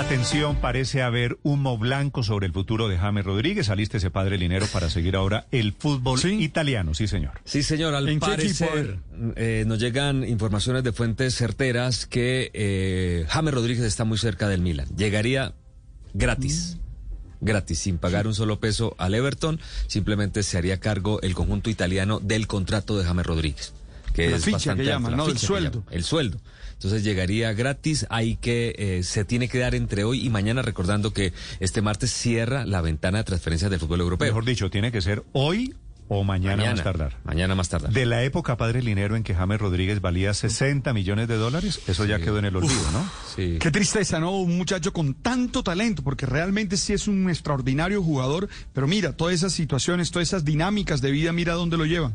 Atención, parece haber humo blanco sobre el futuro de James Rodríguez. Saliste ese padre linero para seguir ahora el fútbol italiano, sí señor. Sí señor, al parecer eh, nos llegan informaciones de fuentes certeras que eh, James Rodríguez está muy cerca del Milan. Llegaría gratis. Gratis, sin pagar un solo peso al Everton, simplemente se haría cargo el conjunto italiano del contrato de James Rodríguez. Que La es ficha bastante que llaman, alta, ¿no? El ficha sueldo. el sueldo. Entonces llegaría gratis, hay que, eh, se tiene que dar entre hoy y mañana, recordando que este martes cierra la ventana de transferencias del fútbol europeo. Mejor dicho, tiene que ser hoy o mañana, más tardar. Mañana más tardar. De la época padre linero en que James Rodríguez valía 60 millones de dólares, eso ya quedó en el olvido, ¿no? Sí. Qué tristeza, ¿no? Un muchacho con tanto talento, porque realmente sí es un extraordinario jugador, pero mira, todas esas situaciones, todas esas dinámicas de vida, mira dónde lo llevan.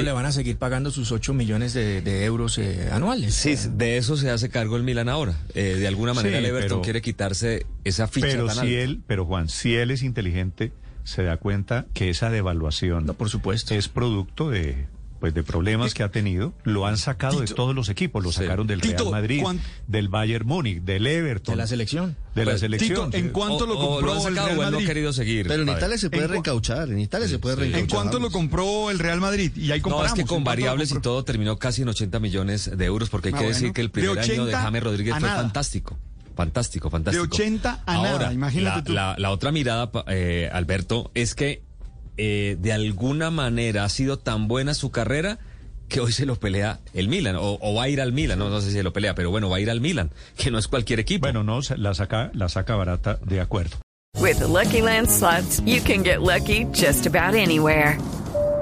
Le van a seguir pagando sus 8 millones de, de euros eh, anuales. Sí, de eso se hace cargo el Milan ahora. Eh, de alguna manera Sí, el Everton pero- quiere quitarse esa ficha Pero tan si alta. él, pero Juan, si él es inteligente, se da cuenta que esa devaluación No, por supuesto. es producto de pues de problemas que ha tenido, lo han sacado de Tito. todos los equipos, lo Sí. sacaron del Tito, Real Madrid, ¿cuán- del Bayern Múnich, del Everton, De la selección. de la Pues, selección. Tito, ¿en Sí. cuánto lo O- o compró han el Real o él no ha Madrid? querido seguir. Pero en Italia se puede ¿en cu- reencauchar, en Italia se puede Sí. reencauchar. ¿En cuánto lo compró el Real Madrid? Y ahí No, comparamos. es que ¿en con lo variables y todo terminó casi en 80 millones de euros, porque hay Ah, que decir bueno. que el De primer año de 80 James Rodríguez a fue nada. fantástico. Fantástico, fantástico. 80 a nada, Ahora, imagínate la, tú. La, la otra mirada, eh, Alberto, es que eh, de alguna manera ha sido tan buena su carrera que hoy se lo pelea el Milan, o, o va a ir al Milan, no, no sé si se lo pelea, pero bueno, va a ir al Milan, que no es cualquier equipo. Bueno, no, la saca, la saca barata, de acuerdo. With the Lucky Land slots, you can get lucky just about anywhere.